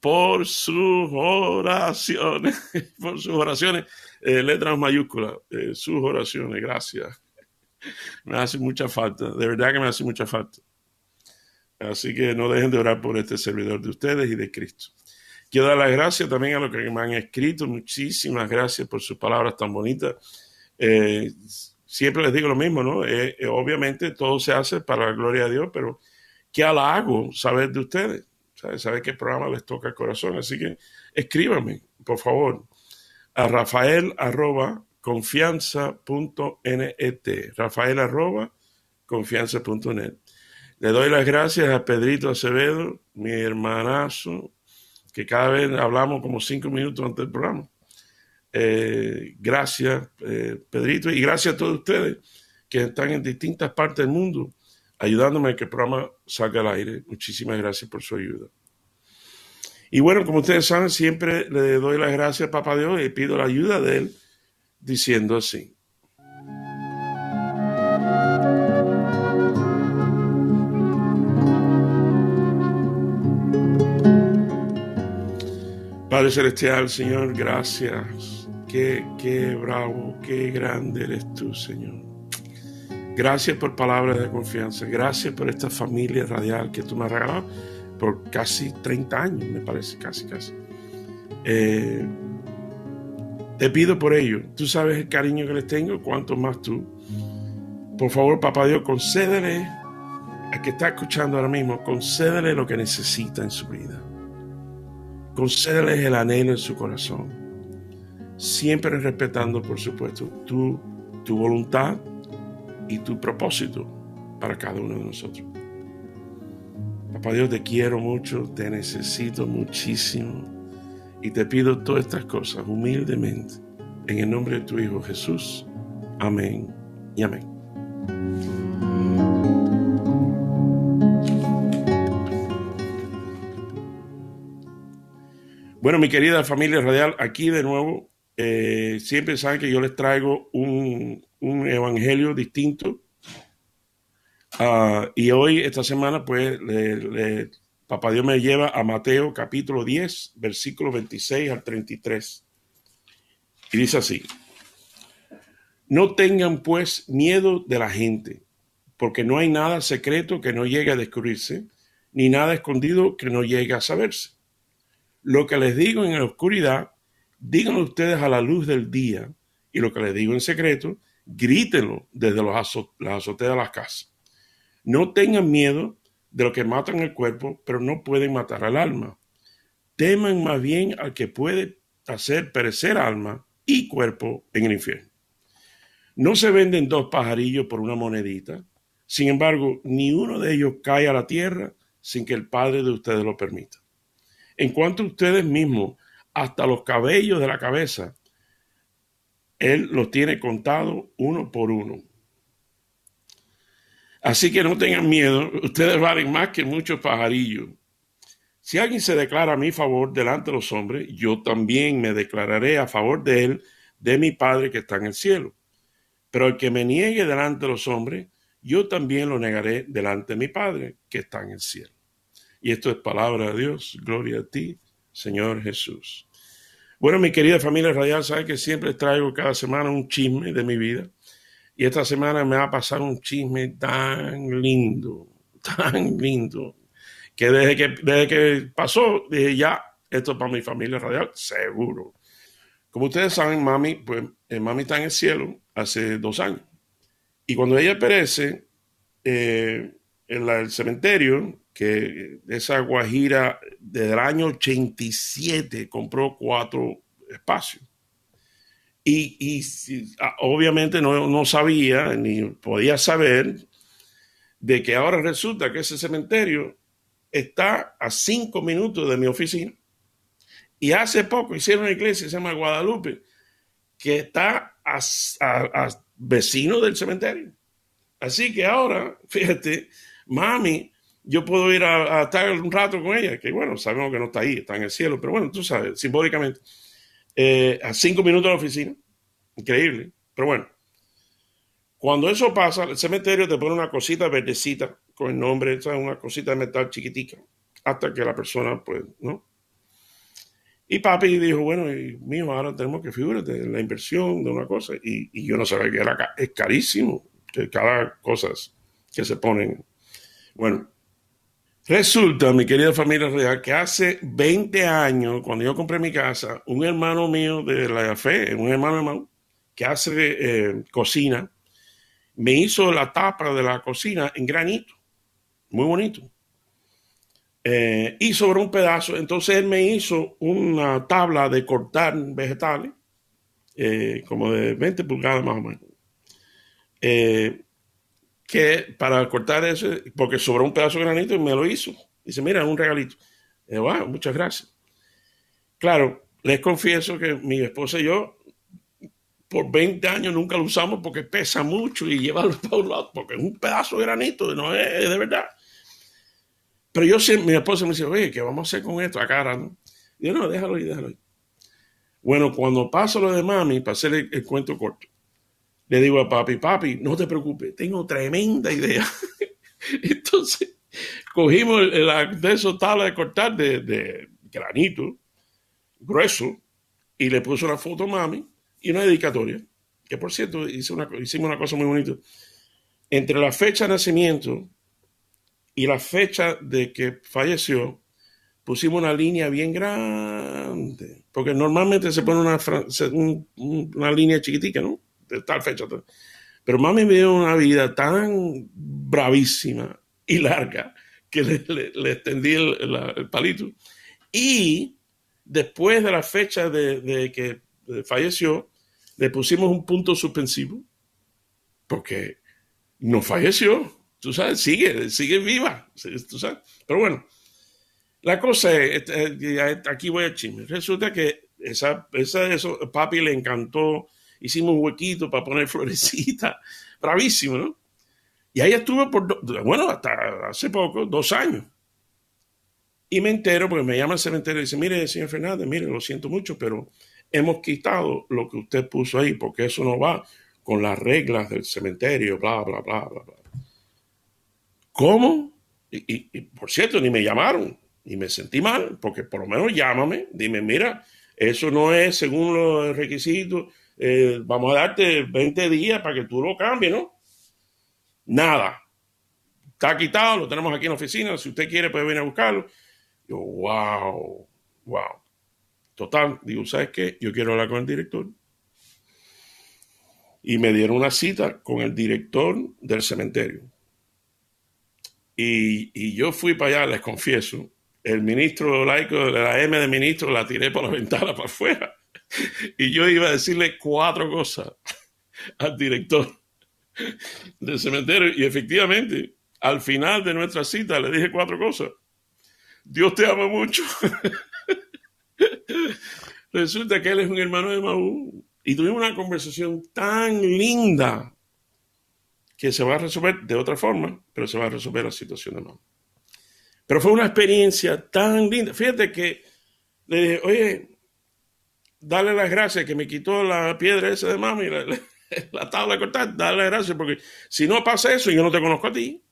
por sus oraciones, por sus oraciones, eh, letras mayúsculas, eh, sus oraciones, gracias. Me hace mucha falta, de verdad que me hace mucha falta. Así que no dejen de orar por este servidor de ustedes y de Cristo. Quiero dar las gracias también a los que me han escrito. Muchísimas gracias por sus palabras tan bonitas. Eh, siempre les digo lo mismo, ¿no? obviamente todo se hace para la gloria de Dios, pero qué halago saber de ustedes, saber qué programa les toca el corazón. Así que escríbanme, por favor, a rafael arroba confianza.net, rafael arroba confianza.net. Le doy las gracias a Pedrito Acevedo, mi hermanazo, que cada vez hablamos como cinco minutos antes del programa. Eh, gracias, eh, Pedrito, y gracias a todos ustedes que están en distintas partes del mundo ayudándome a que el programa salga al aire. Muchísimas gracias por su ayuda. Y bueno, como ustedes saben, siempre le doy las gracias a Papá Dios y pido la ayuda de Él diciendo así. Padre Celestial, Señor, gracias. Qué, qué bravo, qué grande eres tú, Señor. Gracias por palabras de confianza. Gracias por esta familia radial que tú me has regalado por casi 30 años, me parece, casi, casi. Eh, te pido por ello. Tú sabes el cariño que les tengo, cuanto más tú. Por favor, papá Dios, concédele a que está escuchando ahora mismo, concédele lo que necesita en su vida. Concédele el anhelo en su corazón. Siempre respetando, por supuesto, tu, tu voluntad y tu propósito para cada uno de nosotros. Papá Dios, te quiero mucho, te necesito muchísimo y te pido todas estas cosas humildemente en el nombre de tu Hijo Jesús. Amén y amén. Bueno, mi querida familia radial, aquí de nuevo, eh, siempre saben que yo les traigo un, un evangelio distinto. Ah, y hoy, esta semana, pues, Papá Dios me lleva a Mateo capítulo 10, versículo 26 al 33. Y dice así, no tengan pues miedo de la gente, porque no hay nada secreto que no llegue a descubrirse, ni nada escondido que no llegue a saberse. Lo que les digo en la oscuridad, díganlo ustedes a la luz del día, y lo que les digo en secreto, grítenlo desde los las azoteas de las casas. No tengan miedo de lo que matan el cuerpo, pero no pueden matar al alma. Teman más bien al que puede hacer perecer alma y cuerpo en el infierno. No se venden dos pajarillos por una monedita. Sin embargo, ni uno de ellos cae a la tierra sin que el Padre de ustedes lo permita. En cuanto a ustedes mismos, hasta los cabellos de la cabeza él los tiene contados uno por uno. Así que no tengan miedo, ustedes valen más que muchos pajarillos. Si alguien se declara a mi favor delante de los hombres, yo también me declararé a favor de él, de mi Padre que está en el cielo. Pero el que me niegue delante de los hombres, yo también lo negaré delante de mi Padre que está en el cielo. Y esto es palabra de Dios. Gloria a ti, Señor Jesús. Bueno, mi querida familia radial, sabe que siempre traigo cada semana un chisme de mi vida. Y esta semana me va a pasar un chisme tan lindo, tan lindo, que desde que, desde que pasó, dije ya, esto es para mi familia radial, seguro. Como ustedes saben, mami, pues eh, mami está en el cielo hace dos años. Y cuando ella perece, eh, en el cementerio, que esa Guajira desde el año 87 compró cuatro espacios. Y, ah, obviamente no, no, sabía ni podía saber de que ahora resulta que ese cementerio está a cinco minutos de mi oficina. Y hace poco hicieron una iglesia que se llama Guadalupe, que está a, vecino del cementerio. Así que ahora, fíjate, mami, yo puedo ir a, estar un rato con ella, que bueno, sabemos que no está ahí, está en el cielo, pero bueno, tú sabes, simbólicamente, eh, a cinco minutos de la oficina. Increíble. Pero bueno, cuando eso pasa, el cementerio te pone una cosita verdecita con el nombre, una cosita de metal chiquitica, hasta que la persona, pues, ¿no? Y papi dijo, bueno, y mío, ahora tenemos que figurarte la inversión de una cosa. Y, yo no sabía que era es carísimo, que cada cosa que se ponen. Bueno, resulta, mi querida familia real, que hace 20 años, cuando yo compré mi casa, un hermano mío de la fe, un hermano hermano, que hace eh, cocina, me hizo la tapa de la cocina en granito, muy bonito. Eh, y sobre un pedazo, entonces él me hizo una tabla de cortar vegetales, eh, como de 20 pulgadas más o menos, eh, que para cortar eso, porque sobre un pedazo de granito y me lo hizo. Dice, mira, un regalito. wow, muchas gracias. Claro, les confieso que mi esposa y yo por 20 años nunca lo usamos porque pesa mucho y llevarlo para un lado, porque es un pedazo de granito, no es, de verdad. Pero yo siempre, mi esposa me dice, oye, ¿qué vamos a hacer con esto acá? ¿no? yo, no, déjalo ahí, déjalo ahí. Bueno, cuando paso lo de mami, para hacer el, cuento corto, le digo a papi, papi, no te preocupes, tengo tremenda idea. Entonces, cogimos el, de esos tablas de cortar de, granito, grueso, y le puso una foto a mami y una dedicatoria, que por cierto una, hicimos una cosa muy bonita. Entre la fecha de nacimiento y la fecha de que falleció, pusimos una línea bien grande, porque normalmente se pone una, una línea chiquitica, ¿no? De tal fecha. Pero mami vivió una vida tan bravísima y larga que le, extendí el, palito. Y después de la fecha de que falleció, le pusimos un punto suspensivo porque no falleció. Tú sabes, sigue, sigue viva. Tú sabes. Pero bueno, la cosa es, aquí voy a chisme. Resulta que esa, esa, eso, papi le encantó. Hicimos un huequito para poner florecita. Bravísimo, ¿no? Y ahí estuve por, bueno, hasta hace poco, dos años. Y me entero, porque me llama el cementerio y dice, mire, señor Fernández, mire, lo siento mucho, pero hemos quitado lo que usted puso ahí, porque eso no va con las reglas del cementerio, bla, bla, bla, bla, bla. ¿Cómo? Y, por cierto, ni me llamaron, y me sentí mal, porque por lo menos llámame, dime, mira, eso no es según los requisitos, eh, vamos a darte 20 días para que tú lo cambies, ¿no? Nada. Está quitado, lo tenemos aquí en la oficina, si usted quiere puede venir a buscarlo. Yo, wow, wow. Total, digo, ¿sabes qué? Yo quiero hablar con el director. Y me dieron una cita con el director del cementerio. Y, yo fui para allá, les confieso. El ministro laico de la M de ministro la tiré por la ventana para afuera. Y yo iba a decirle cuatro cosas al director del cementerio. Y efectivamente, al final de nuestra cita le dije cuatro cosas. Dios te ama mucho. Resulta que él es un hermano de Maú y tuvimos una conversación tan linda que se va a resolver de otra forma, pero se va a resolver la situación de Maú. Pero fue una experiencia tan linda. Fíjate que le dije, oye, dale las gracias que me quitó la piedra esa de mami, la, la tabla de cortar, dale las gracias, porque si no pasa eso, yo no te conozco a ti.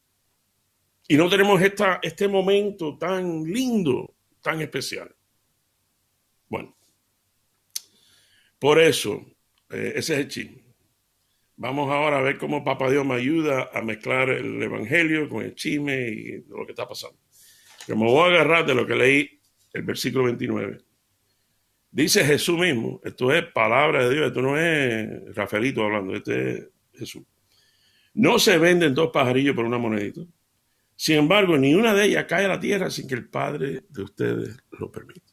Y no tenemos esta, este momento tan lindo, tan especial. Bueno, por eso, eh, ese es el chisme. Vamos ahora a ver cómo Papá Dios me ayuda a mezclar el Evangelio con el chisme y lo que está pasando. Me voy a agarrar de lo que leí, el versículo 29. Dice Jesús mismo, esto es palabra de Dios, esto no es Rafaelito hablando, este es Jesús. No se venden dos pajarillos por una monedita. Sin embargo, ni una de ellas cae a la tierra sin que el Padre de ustedes lo permita.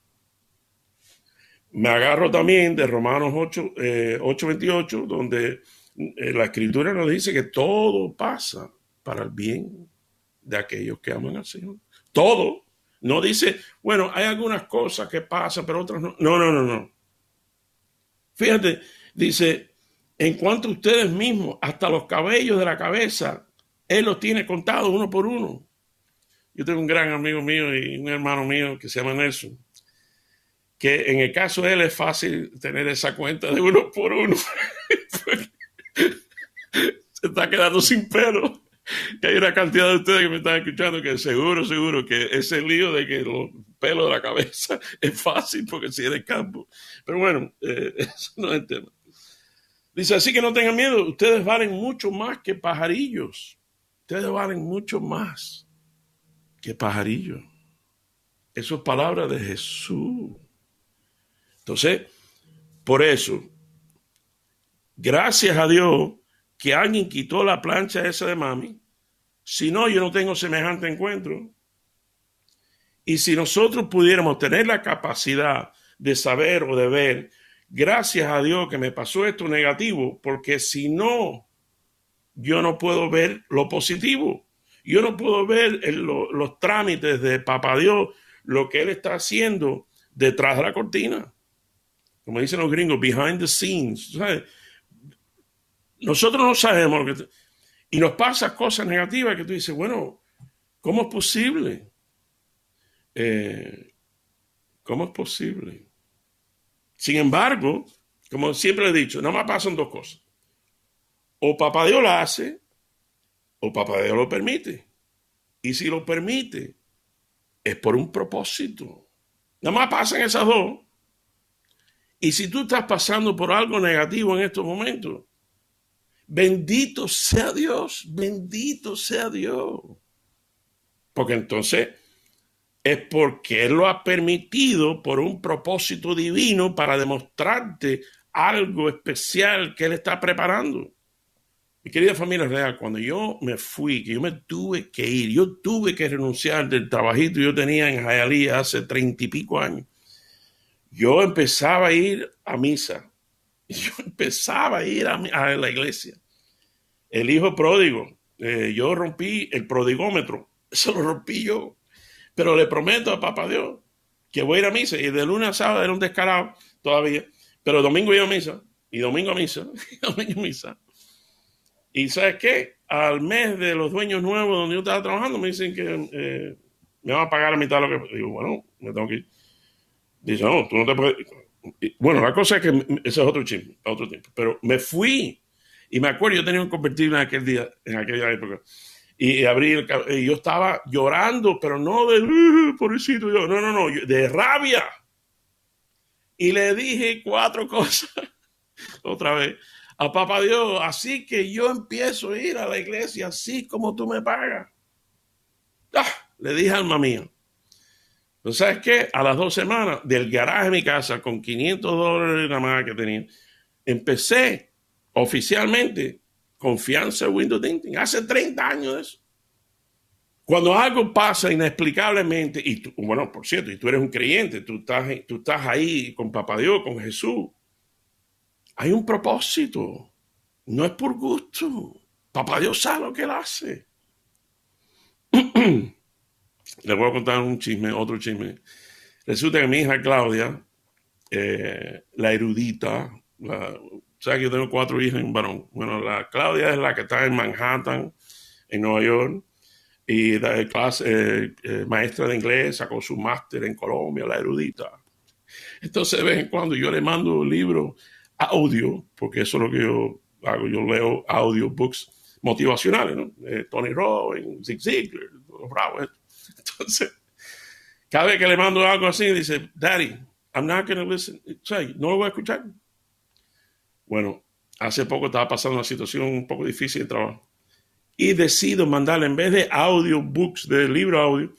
Me agarro también de Romanos 8, 8:28, eh, donde eh, la escritura nos dice que todo pasa para el bien de aquellos que aman al Señor. todo. No dice, bueno, hay algunas cosas que pasan, pero otras no. No, no, no, no. Fíjate, dice, en cuanto a ustedes mismos, hasta los cabellos de la cabeza, Él los tiene contados uno por uno. Yo tengo un gran amigo mío y un hermano mío que se llama Nelson, que en el caso de él es fácil tener esa cuenta de uno por uno. se está quedando sin pelo. Que hay una cantidad de ustedes que me están escuchando que seguro, seguro que ese lío de que los pelos de la cabeza es fácil porque si eres campo. Pero bueno, eh, eso no es el tema. Dice, así que no tengan miedo, ustedes valen mucho más que pajarillos. Ustedes valen mucho más que pajarillos. Eso es palabra de Jesús. Entonces, por eso, gracias a Dios que alguien quitó la plancha esa de mami. Si no, yo no tengo semejante encuentro. Y si nosotros pudiéramos tener la capacidad de saber o de ver gracias a Dios que me pasó esto negativo, porque si no, yo no puedo ver lo positivo. Yo no puedo ver los trámites de Papá Dios, lo que Él está haciendo detrás de la cortina. Como dicen los gringos, behind the scenes. Nosotros no sabemos lo que... Y nos pasa cosas negativas que tú dices, bueno, ¿cómo es posible? Eh, ¿Cómo es posible? Sin embargo, como siempre he dicho, nada más pasan dos cosas. O papá Dios la hace, o papá Dios lo permite. Y si lo permite, es por un propósito. Nada más pasan esas dos. Y si tú estás pasando por algo negativo en estos momentos, bendito sea Dios, bendito sea Dios. Porque entonces es porque Él lo ha permitido por un propósito divino para demostrarte algo especial que Él está preparando. Mi querida familia real, cuando yo me fui, que yo me tuve que ir, yo tuve que renunciar del trabajito que yo tenía en Hialeah hace treinta y pico años, yo empezaba a ir a misa. Yo empezaba a ir a, la iglesia. El hijo pródigo, eh, yo rompí el prodigómetro, eso lo rompí yo. Pero le prometo a Papá Dios que voy a ir a misa. Y de lunes a sábado era un descarado todavía. Pero domingo iba a misa. Y domingo a misa. Y domingo a misa. Y ¿sabes qué? Al mes de los dueños nuevos donde yo estaba trabajando, me dicen que eh, me van a pagar la mitad de lo que... Digo, bueno, me tengo que ir. Dice, no, tú no te puedes... Bueno, la cosa es que ese es otro chisme, otro tiempo. Pero me fui. Y me acuerdo, yo tenía un convertible en aquel día, en aquella época y abrí el y yo estaba llorando, pero no de uh, pobrecito yo, no, no, no, de rabia. Y le dije cuatro cosas otra vez a papá Dios, así que yo empiezo a ir a la iglesia así como tú me pagas. Ah, le dije alma mía. ¿No sabes qué? A las dos semanas del garaje de mi casa con 500 dólares nada más que tenía, empecé oficialmente confianza en Windows Tinting. Hace 30 años eso. Cuando algo pasa inexplicablemente, y tú, bueno, por cierto, y tú eres un creyente, tú estás, tú estás ahí con Papá Dios, con Jesús, hay un propósito. No es por gusto. Papá Dios sabe lo que él hace. Le voy a contar un chisme, otro chisme. Resulta que mi hija Claudia, eh, la erudita, la, sea que yo tengo cuatro hijas y un varón. Bueno, la Claudia es la que está en Manhattan, en Nueva York, y da clase, eh, eh, maestra de inglés, sacó su máster en Colombia, la erudita. Entonces, de vez en cuando yo le mando libros audio, porque eso es lo que yo hago, yo leo audiobooks motivacionales, ¿no? Tony Robbins, Zig Ziglar, los bravos. Entonces, cada vez que le mando algo así, dice, Daddy, I'm not going to listen. no lo voy a escuchar. Bueno, hace poco estaba pasando una situación un poco difícil de trabajo y decido mandarle, en vez de audiobooks, de libro audio,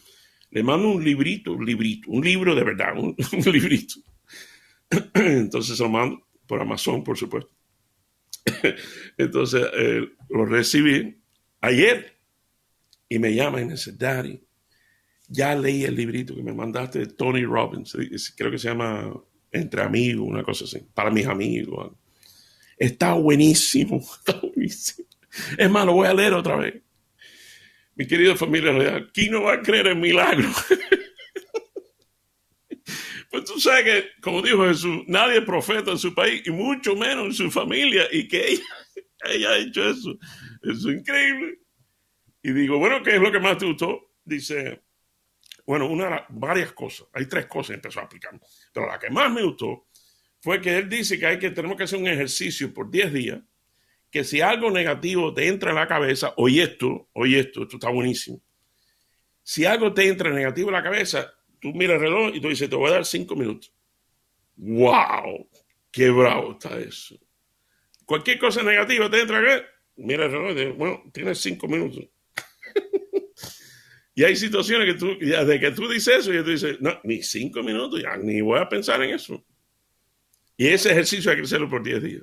le mando un librito, un librito, un libro de verdad, un, librito. Entonces lo mando por Amazon, por supuesto. Entonces eh, lo recibí ayer y me llama y me dice, Daddy, ya leí el librito que me mandaste de Tony Robbins, creo que se llama Entre Amigos, una cosa así, para mis amigos. Está buenísimo, está buenísimo. Es más, lo voy a leer otra vez. Mi querida familia ¿quién no va a creer en milagros? pues tú sabes que, como dijo Jesús, nadie es profeta en su país y mucho menos en su familia y que ella, ella ha hecho eso. Eso es increíble. Y digo, bueno, ¿qué es lo que más te gustó? Dice, bueno, una, varias cosas. Hay tres cosas que empezó a aplicar. Pero la que más me gustó fue que él dice que hay que, tenemos que hacer un ejercicio por 10 días, que si algo negativo te entra en la cabeza, oye esto, oye esto, esto está buenísimo. Si algo te entra negativo en la cabeza, tú miras el reloj y tú dices, te voy a dar cinco minutos. ¡Wow! ¡Qué bravo está eso! Cualquier cosa negativa te entra acá, mira el reloj y dices, bueno, tienes cinco minutos. Y hay situaciones que tú, desde que tú dices eso, y tú dices, no, ni cinco minutos, ya ni voy a pensar en eso. Y ese ejercicio hay que hacerlo por 10 días.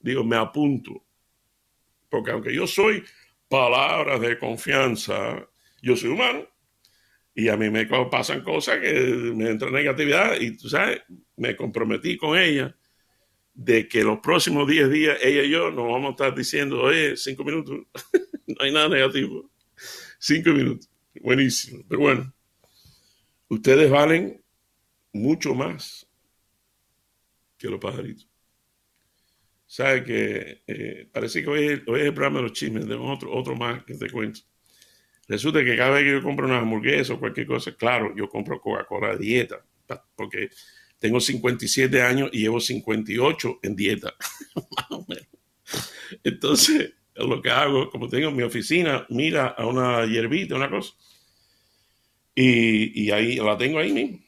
Digo, me apunto. Porque aunque yo soy palabras de confianza, yo soy humano. Y a mí me pasan cosas que me entra negatividad. Y tú sabes, me comprometí con ella de que los próximos 10 días, ella y yo nos vamos a estar diciendo, oye, cinco minutos, no hay nada negativo. Cinco minutos. Buenísimo. Pero bueno, ustedes valen mucho más que los pajaritos. Sabe que eh, parece que hoy, hoy, es el programa de los chismes, tenemos otro, otro más que te cuento. Resulta que cada vez que yo compro una hamburguesa o cualquier cosa, claro, yo compro Coca-Cola dieta, porque tengo 57 años y llevo 58 en dieta. Entonces, lo que hago, como tengo en mi oficina, mira a una hierbita, una cosa, y, y ahí la tengo ahí mismo.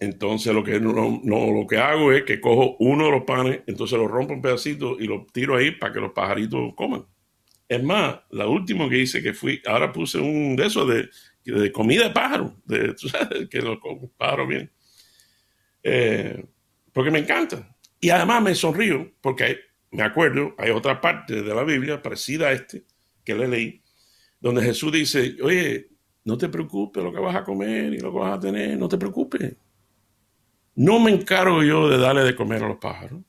Entonces lo que, no, lo que hago es que cojo uno de los panes, entonces lo rompo en pedacitos y lo tiro ahí para que los pajaritos coman. Es más, la última que hice que fui, ahora puse un de esos de, de comida de pájaro, de, que los pájaros bien. Eh, porque me encanta. Y además me sonrío porque me acuerdo, hay otra parte de la Biblia parecida a este que le leí, donde Jesús dice, oye, no te preocupes lo que vas a comer y lo que vas a tener, no te preocupes no me encargo yo de darle de comer a los pájaros.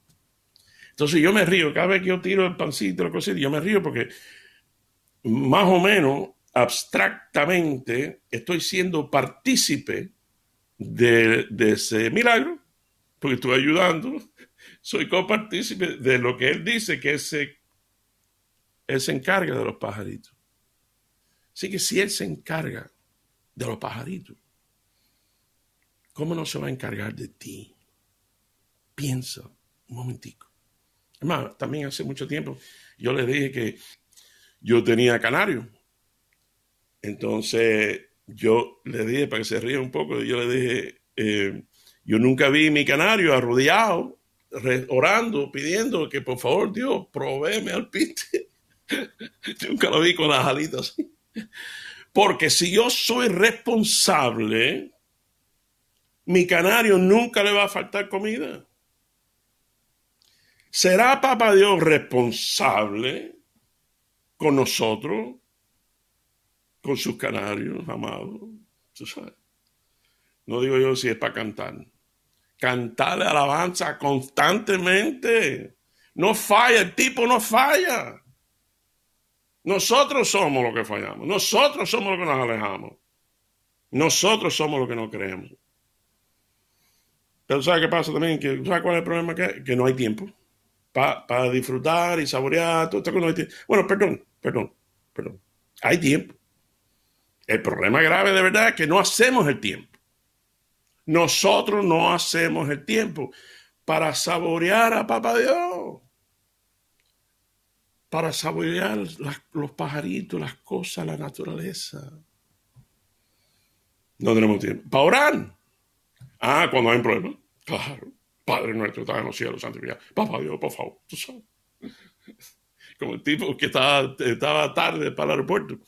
Entonces yo me río, cada vez que yo tiro el pancito, cosita, yo me río porque más o menos abstractamente estoy siendo partícipe de, ese milagro, porque estoy ayudando, soy copartícipe de lo que él dice que él se, se encarga de los pajaritos. Así que si él se encarga de los pajaritos, ¿Cómo no se va a encargar de ti? Piensa un momentico. Además, también hace mucho tiempo yo les dije que yo tenía canario. Entonces yo le dije, para que se ríe un poco, yo le dije, eh, yo nunca vi mi canario arrodillado, orando, pidiendo que por favor Dios proveeme al piste. nunca lo vi con las alitas. Porque si yo soy responsable mi canario nunca le va a faltar comida. ¿Será Papá Dios responsable con nosotros, con sus canarios amados? No digo yo si es para cantar. Cantarle alabanza constantemente. No falla, el tipo no falla. Nosotros somos los que fallamos. Nosotros somos los que nos alejamos. Nosotros somos los que no creemos. Pero ¿sabes qué pasa también? ¿Sabes cuál es el problema? Que, que no hay tiempo para disfrutar y saborear. Todo esto no hay. Bueno, perdón, perdón, perdón. Hay tiempo. El problema grave de verdad es que no hacemos el tiempo. Nosotros no hacemos el tiempo para saborear a Papá Dios. Para saborear los pajaritos, las cosas, la naturaleza. No tenemos tiempo. Para orar. Ah, cuando hay un problema. Claro. Padre nuestro, está en los cielos, santificado. Papá Dios, por favor. Tú sabes. Como el tipo que estaba tarde para el aeropuerto,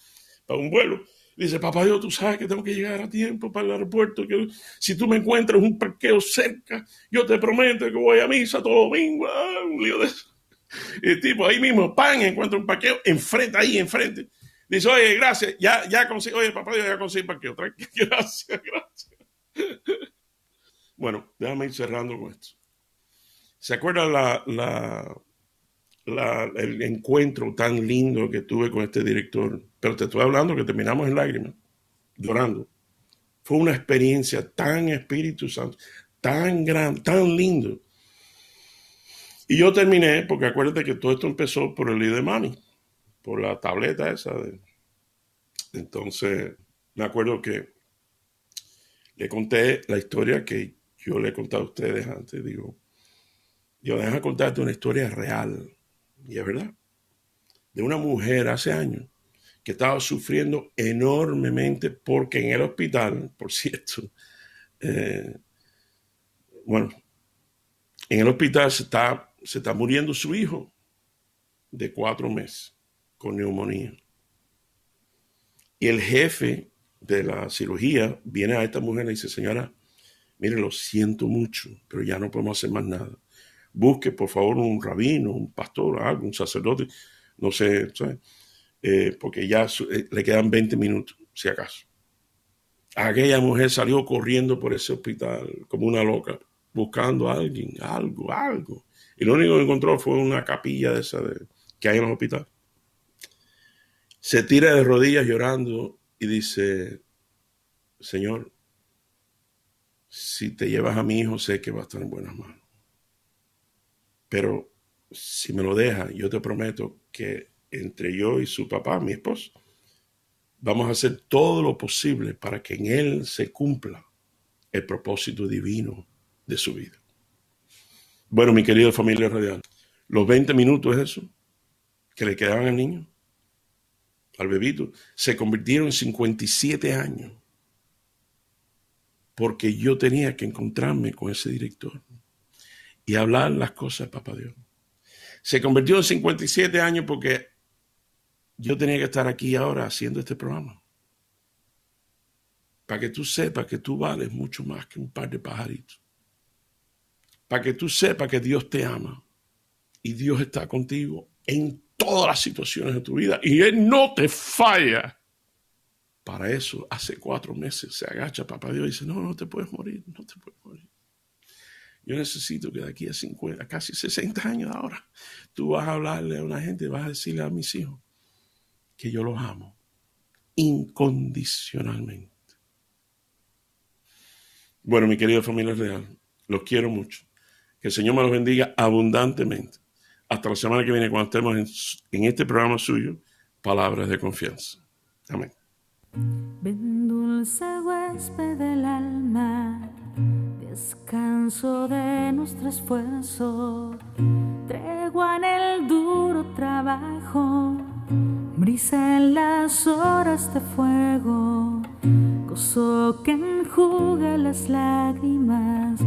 para un vuelo. Dice, papá Dios, tú sabes que tengo que llegar a tiempo para el aeropuerto. Que si tú me encuentras un parqueo cerca, yo te prometo que voy a misa todo domingo. Ah, un lío de eso. El tipo ahí mismo, pan, encuentra un parqueo enfrente, ahí enfrente. Dice, oye, gracias, ya, ya conseguí, oye, papá Dios, ya conseguí parqueo. Tranquilo, gracias, gracias. Bueno, déjame ir cerrando con esto. ¿Se acuerda la, el encuentro tan lindo que tuve con este director, pero te estoy hablando que terminamos en lágrimas, llorando. Fue una experiencia tan Espíritu Santo, tan grande, tan lindo. Y yo terminé, porque acuérdate que todo esto empezó por el líder de Mami, por la tableta esa. Entonces, me acuerdo que le conté la historia que yo le he contado a ustedes antes. Digo, yo deja contarte una historia real, y es verdad, de una mujer hace años que estaba sufriendo enormemente porque en el hospital, por cierto, eh, bueno, en el hospital se está, se está muriendo su hijo de cuatro meses con neumonía. Y el jefe de la cirugía viene a esta mujer y dice, señora, mire, lo siento mucho, pero ya no podemos hacer más nada. Busque, por favor, un rabino, un pastor, algo, un sacerdote, no sé, eh, porque ya eh, le quedan 20 minutos, si acaso. Aquella mujer salió corriendo por ese hospital como una loca, buscando a alguien, algo, algo. Y lo único que encontró fue una capilla de esa que hay en los hospitales. Se tira de rodillas llorando y dice, Señor, si te llevas a mi hijo, sé que va a estar en buenas manos. Pero si me lo deja, yo te prometo que entre yo y su papá, mi esposo, vamos a hacer todo lo posible para que en él se cumpla el propósito divino de su vida. Bueno, mi querida familia radial, los 20 minutos es eso que le quedaban al niño, al bebito, se convirtieron en 57 años porque yo tenía que encontrarme con ese director y hablar las cosas de Papá Dios. Se convirtió en 57 años porque yo tenía que estar aquí ahora haciendo este programa. Para que tú sepas que tú vales mucho más que un par de pajaritos. Para que tú sepas que Dios te ama y Dios está contigo en todas las situaciones de tu vida y Él no te falla. Para eso, hace cuatro meses se agacha papá Dios y dice, no, no te puedes morir, no te puedes morir. Yo necesito que de aquí a 50, casi 60 años ahora, tú vas a hablarle a una gente, vas a decirle a mis hijos que yo los amo incondicionalmente. Bueno, mi querida familia real, los quiero mucho. Que el Señor me los bendiga abundantemente. Hasta la semana que viene, cuando estemos en, este programa suyo, Palabras de Confianza. Amén. Ven dulce huésped del alma, descanso de nuestro esfuerzo, tregua en el duro trabajo, brisa en las horas de fuego, gozo que enjuga las lágrimas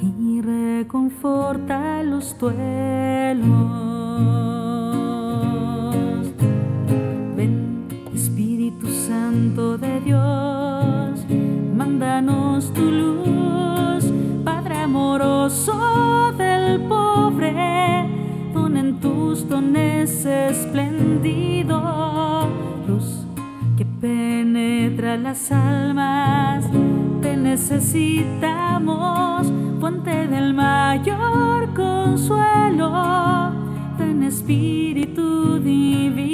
y reconforta los duelos. Penetra las almas, te necesitamos, fuente del mayor consuelo, en Espíritu Divino.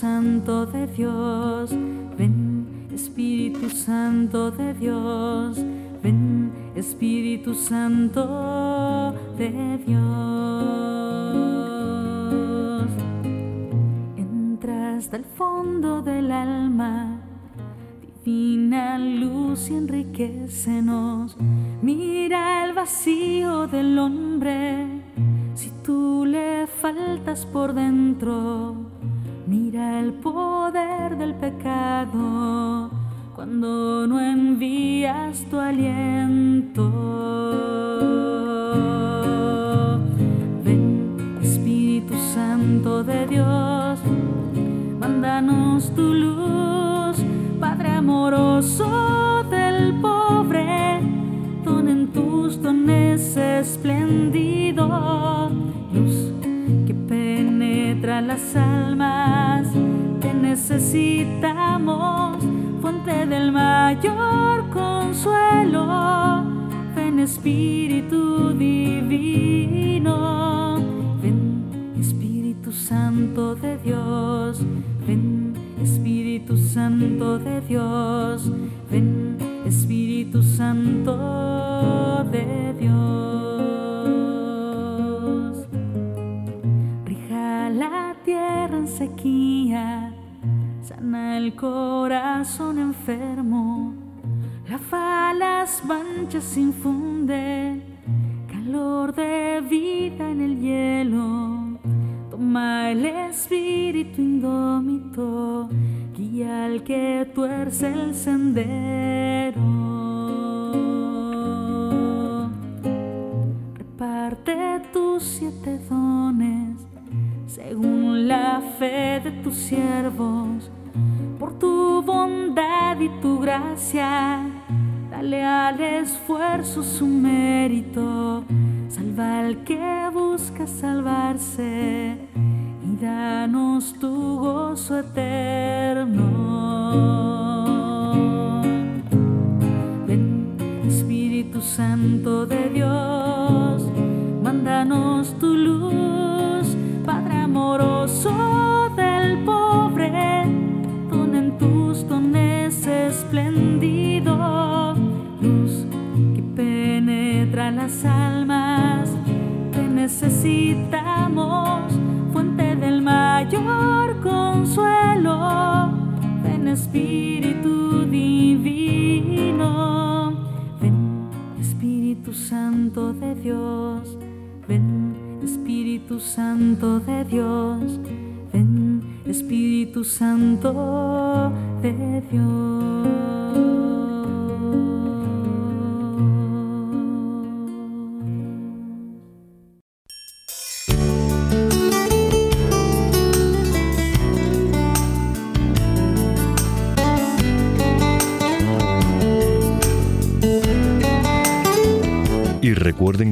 Santo de Dios, ven Espíritu Santo de Dios, ven Espíritu Santo de Dios. Entras del fondo del alma, divina luz y enriquecenos. Mira el vacío del hombre, si tú le faltas por dentro Mira el poder del pecado cuando no envías tu aliento. Mándanos tu luz, Padre amoroso del pobre, don en tus dones esplendido, luz que penetra las almas. Te necesitamos, fuente del mayor consuelo. Ven Espíritu Divino, ven Espíritu Santo de Dios, ven Espíritu Santo de Dios, ven Espíritu Santo de Dios. Rija la tierra en sequía, sana el corazón enfermo, lava las manchas, infunde calor de vida en el hielo. Toma el espíritu indómito guía al que tuerce el sendero. Reparte tus siete dones según la fe de tus siervos, por tu bondad y tu gracia. Dale al esfuerzo su mérito, al que busca salvarse danos tu gozo eterno. Ven, Espíritu Santo de Dios, mándanos tu luz, Padre amoroso del pobre, don en tus dones esplendido, luz que penetra las almas, necesitamos del mayor consuelo. Ven Espíritu Divino, ven Espíritu Santo de Dios, ven Espíritu Santo de Dios, ven Espíritu Santo de Dios.